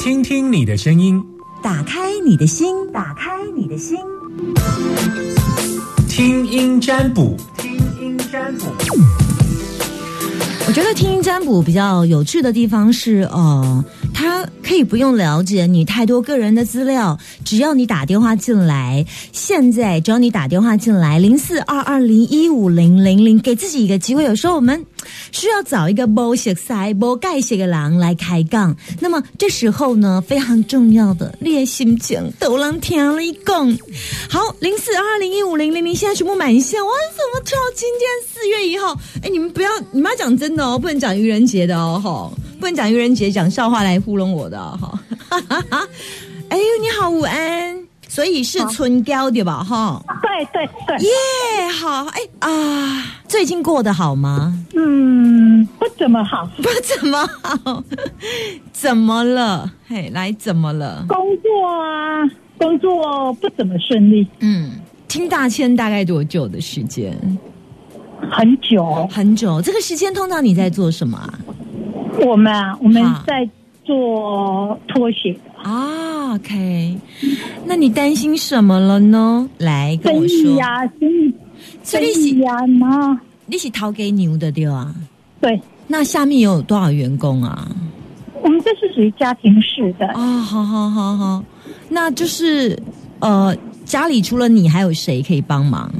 听听你的声音，打开你的心，打开你的心，听音占卜，听音占卜。我觉得听音占卜比较有趣的地方是，呃，他可以不用了解你太多个人的资料，只要你打电话进来，现在只要你打电话进来，零四二二零一五零零零，给自己一个机会。有时候我们需要找一个不识塞、不盖些个狼来开杠，那么这时候呢，非常重要的列心情都让听了一讲。好，零四二二零一五零零零，现在全部满线，我，怎么跳？今天四月一号，哎，你们不要，你们要讲真的哦，不能讲愚人节的哦，哈，不能讲愚人节，讲笑话来糊弄我的哈。哎呦，你好，午安，所以是春娇对吧？哈，对对对，耶，好，哎啊，最近过得好吗？嗯，不怎么好，不怎么好，怎么了？嘿，来，怎么了？工作啊，工作不怎么顺利，嗯，听大千大概多久的时间？很久。很久。这个时间通常你在做什么啊？我们啊，我们在做拖鞋，啊，OK，那你担心什么了呢？来跟生我说。意呀，生意，生所以你是意呀，然后你是掏给牛的对啊？对，那下面有多少员工啊？我们这是属于家庭式的，啊，好好好好，那就是呃，家里除了你还有谁可以帮忙？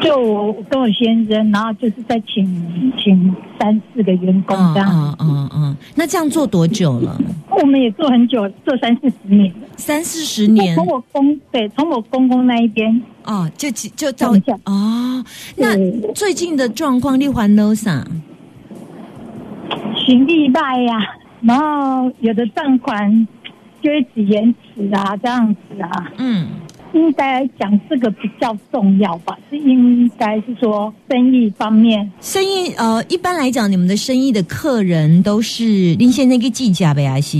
就我跟我先生，然后就是再请请三四个员工这样。嗯嗯嗯，那这样做多久了？我们也做很久，做三四十年了。三四十年从我公对，从我公公那一边，哦，就就到等一下哦。那最近的状况，你还多少？行李贷呀，然后有的账款就一直延迟啊，这样子啊。嗯，应该讲这个比较重要吧？是应该是说生意方面，生意呃，一般来讲，你们的生意的客人都是您现在个计价呗，还是？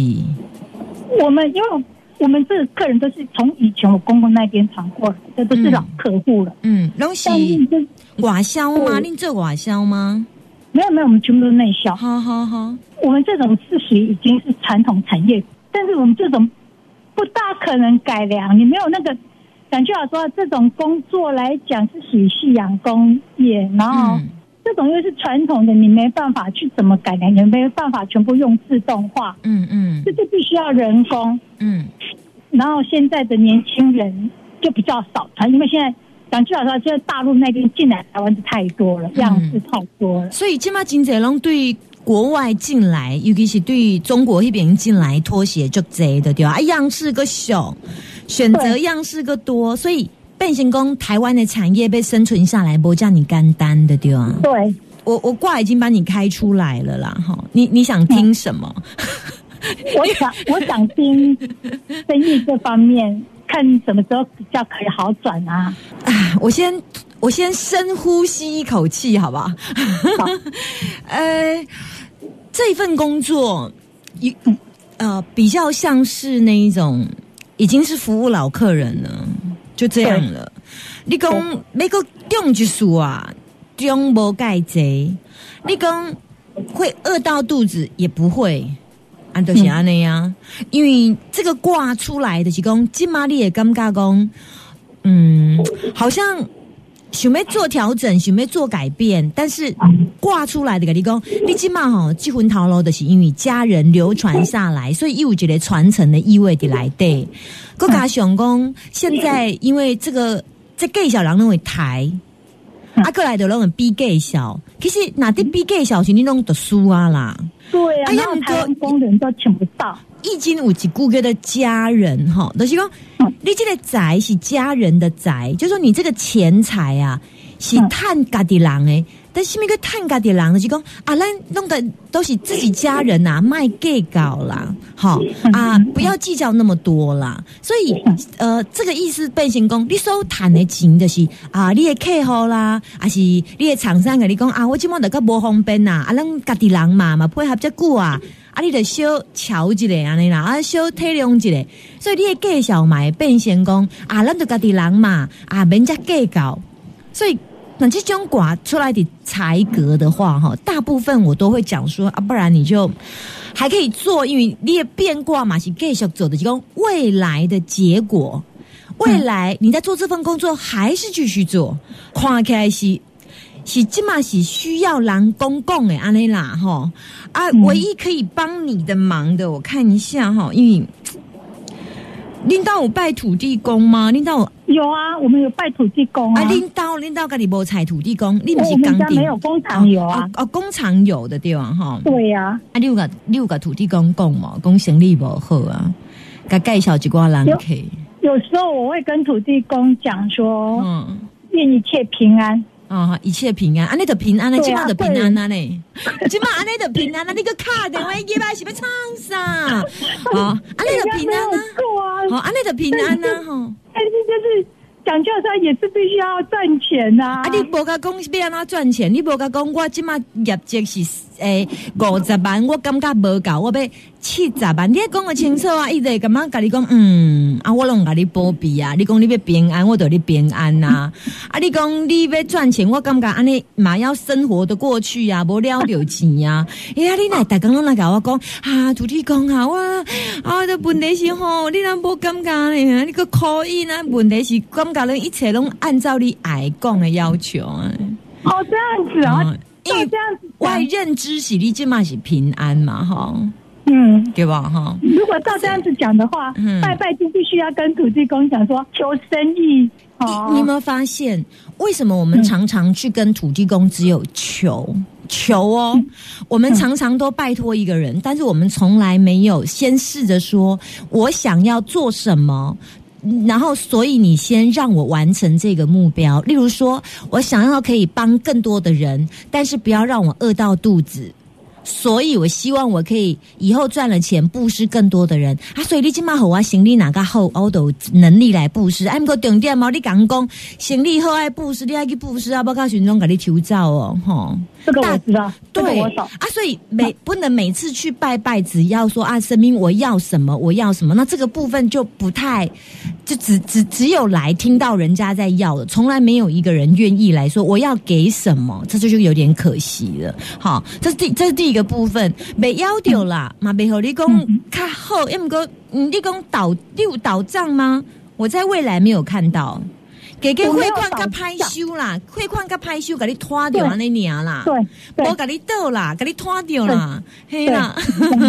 我们因为我们这个客人都是从以前我公公那边传过来，这都是老客户了。嗯，拢是但是这外销吗？您做外销吗？没有没有，我们全部都是内销。好好好，我们这种是属于已经是传统产业，但是我们这种不大可能改良，你没有那个感觉好说这种工作来讲是属于夕阳工业，然后嗯这种又是传统的，你没办法去怎么改良，也没办法全部用自动化，嗯嗯这就必须要人工。嗯，然后现在的年轻人就比较少传，因为现在讲句老实话，现在大陆那边进来台湾的太多了，样式太多了。所以今嘛经济拢对国外进来，尤其是对中国那边进来拖鞋就贼的对吧？啊，样式个小，选择对样式个多，所以变形工台湾的产业被生存下来，不叫你干单的对吧？对，我我挂已经把你开出来了啦，哈，你你想听什么？我想我想听生意这方面，看什么时候比较可以好转啊？啊，我先我先深呼吸一口气，好不好？呃，这份工作，一呃比较像是那一种已经是服务老客人了，就这样了。你讲那个中一数啊，中无盖贼，你讲会饿到肚子也不会。安德是安那样，因为这个挂出来的是讲，金马你也尴尬讲，嗯，好像想要做调整，想要做改变，但是挂出来的跟你讲，你起码吼结婚头路的是因为家人流传下来，所以有一个传承的意味的来对。国家想讲，现在因为这个在介绍人认为台。啊，过来的人比介绍，其实哪啲比介绍是你弄的输啊啦。对啊，哎呀然后台湾工人都请不到。已经有一句叫做家人哈，就是讲你这个宅是家人的宅，就是说你这个钱财啊是探家的人诶。但是那个探家的人就是讲啊，咱弄的都是自己家人呐、卖给搞啦，好啊，不要计较那么多啦。所以呃，这个意思变成讲，你所谈的钱就是啊，你的客户啦，还是你的厂商跟你讲啊，我今晚就较无方便呐，啊，咱家的人嘛嘛配合遮久啊。啊，你得小瞧一下安尼啦，啊，小体谅一下，所以你的介绍嘛会变成讲啊，咱就家己人嘛，啊，免遮计较，所以。那这种挂出来的才格的话，哈，大部分我都会讲说啊，不然你就还可以做，因为你的变卦嘛是继续走的，就讲未来的结果。未来你在做这份工作还是继续做，看起来是是起码是需要人公共的安尼啦哈啊，嗯唯一可以帮你的忙的，我看一下哈，因为领导有拜土地公吗？领导有有啊，我们有拜土地公啊。啊，领导领导家里无采土地公，你不是我们刚定家没有工厂有啊哦，哦，工厂有的对吧？哈，对呀、啊，你有个你有甲土地公讲嘛，公生意无好啊，甲介绍一寡人有客，有时候我会跟土地公讲说，嗯。愿一切平安。哦，一切平安，安尼的平安了，对啊今晚的平安了呢。今晚 安尼的平安呢，你个卡电话机吧是要创啥？哦，安尼的平安人家没有啊，错啊，哦，安尼的平安呢，吼。但是就是讲究说也是必须要赚钱呐、啊，你无甲讲要安怎赚钱？你无甲讲我今晚业绩是诶五十万，我感觉无够，我要七十万。你讲个清楚啊！伊就感觉甲你讲，嗯，啊，我拢甲你保庇啊。你讲你要平安，我就你平安呐、啊。你讲你要赚钱，我感觉安尼嘛要生活的过去啊，无了着钱啊。哎呀，你来逐工拢来甲我讲啊，土地公啊，我啊，这问题是吼，你若无感觉呢？你个可以呢？问题是感觉咱一切拢按照你爱讲的要求啊。哦这样子啊，嗯因为照这样子我讲，认知喜你即嘛是平安嘛，哈，嗯。对吧？哈，如果照这样子讲的话，嗯拜拜就必须要跟土地公讲说求生意哦。你有没有发现，为什么我们常常去跟土地公只有求？求哦，我们常常都拜托一个人，但是我们从来没有先试着说，我想要做什么，然后所以你先让我完成这个目标。例如说，我想要可以帮更多的人，但是不要让我饿到肚子。所以我希望我可以以后赚了钱布施更多的人啊！所以你起码好啊，行李哪个好，我都有能力来布施。哎，不过重点毛，你讲讲行李好爱布施，你爱去布施啊，不靠群众给你求照哦，吼。这个我知道。啊，所以每不能每次去拜拜，只要说啊，神明我要什么，我要什么，那这个部分就不太，就只只只有来听到人家在要的，从来没有一个人愿意来说我要给什么，这就就有点可惜了。好，这是第这是第一个部分，被要掉啦，嘛被和你讲较好，要么过嗯，你讲倒你有倒账吗？我在未来没有看到。给给汇款甲拍账收啦，汇款甲拍收，甲你拖掉安尼尔啦。对对我给你倒啦，给你拖掉啦，嘿啦，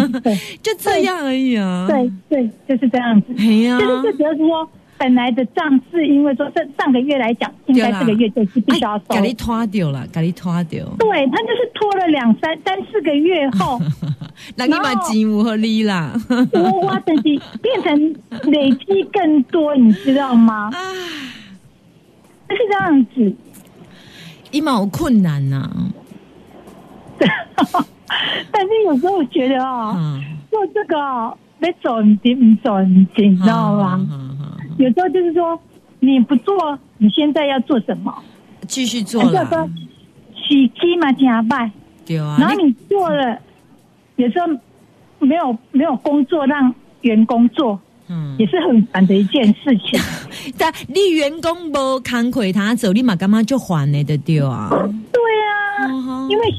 就这样而已啊。对对，就是这样子。嘿呀，就是主要是说，本来的账是因为说这上个月来讲，应该这个月就是必须要收。给你拖掉了，给你拖掉。对他就是拖了两三三四个月后，那你把钱有和你啦。我我等是变成累积更多，你知道吗？唉，就是这样子。伊嘛有困难呐。但是有时候我觉得哦，嗯，做这个哦，没走你不走你你知道吗？有时候就是说，你不做，你现在要做什么？继续做就是说啦，洗鸡嘛加拜，对啊。然后你做了，有时候没有没有工作让员工做，嗯也，是很烦的一件事情。但你员工无工课他走，立马干嘛就还你的对对啊？对啊，因为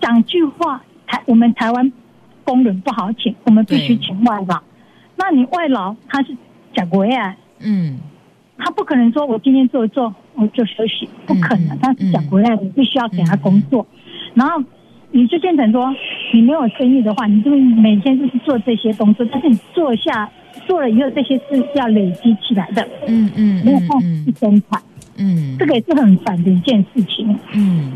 讲句话，台我们台湾工人不好请，我们必须请外劳。那你外劳他是讲国啊，嗯，他不可能说我今天做一做我就休息，不可能嗯。他是讲国外，你必须要给他工作，然后你就变成说你没有生意的话，你就每天就是做这些动作，但是你做下做了以后，这些是要累积起来的，嗯嗯没有办法嗯嗯去生产，嗯这个也是很烦的一件事情。嗯，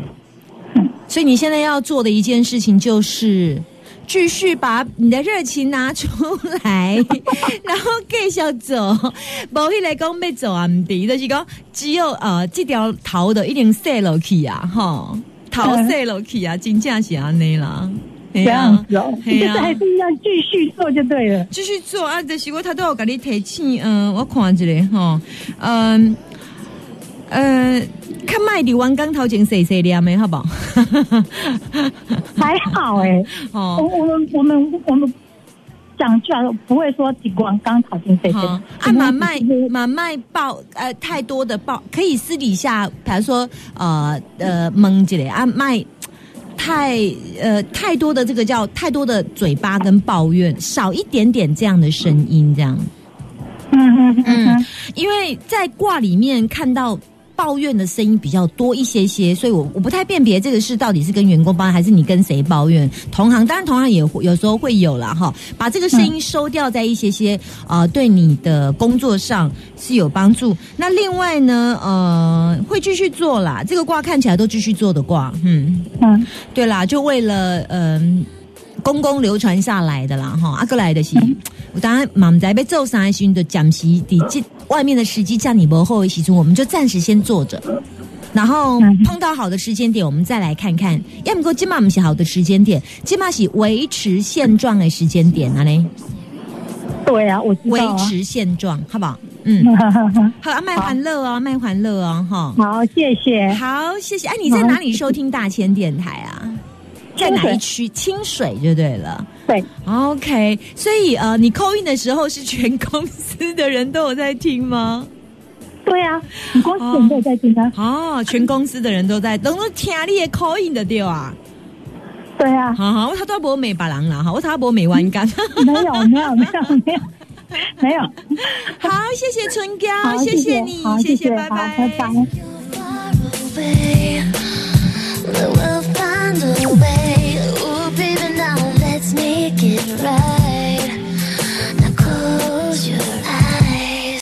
所以你现在要做的一件事情就是。继续把你的热情拿出来，然后继续走。无迄个讲要走啊，唔对，就是讲只有呃，这条头的一定塞落去啊，吼，头卸落去啊，真正是安尼啦。这样子哦，就是嘿啊还是要继续做就对了。继续做啊，就是我他都有给你提醒，嗯、我看一下吼，嗯、呃，看卖伫湾港头前细细念的好不好？还好哎、我 哦，我们我们我们讲句来不会说顶光刚讨厌谁谁好，啊，满卖满卖报呃太多的报，可以私底下，比如说呃呃蒙一下啊卖。太呃太多的这个叫太多的嘴巴跟抱怨，少一点点这样的声音，这样。嗯嗯嗯嗯嗯，因为在卦里面看到抱怨的声音比较多一些些，所以我我不太辨别这个是到底是跟员工抱怨还是你跟谁抱怨。同行当然同行也会有时候会有啦哈，把这个声音收掉在一些些呃对你的工作上是有帮助。那另外呢呃会继续做啦，这个卦看起来都继续做的卦，嗯。嗯对啦，就为了嗯、公公流传下来的啦哈，阿哥来的是，我当然满在被揍上的时候的讲席底这外面的时机叫你不后的时钟，我们就暂时先坐着。然后嗯碰到好的时间点，我们再来看看。要么过今嘛不是好的时间点，今嘛是维持现状的时间点啊嘞，对啊，我知维道啊。持现状，好不好？嗯，好，啊卖欢乐哦，卖欢乐哦，哈。好，谢谢。好，谢谢。哎，你在哪里收听大千电台啊？在哪一区？清水就对了。对，OK，所以呃，你扣印的时候是全公司的人都有在听吗？对啊，你公司人都有在听啊。哦，全公司的人都在，都都听你的扣印的对啊。对啊，好好，我他都无美白狼啦，哈，我他无美弯杆。没有没有没有没有没有。好，谢谢春娇，好，谢谢你，好，谢谢，拜拜，拜拜。right. Now close your eyes.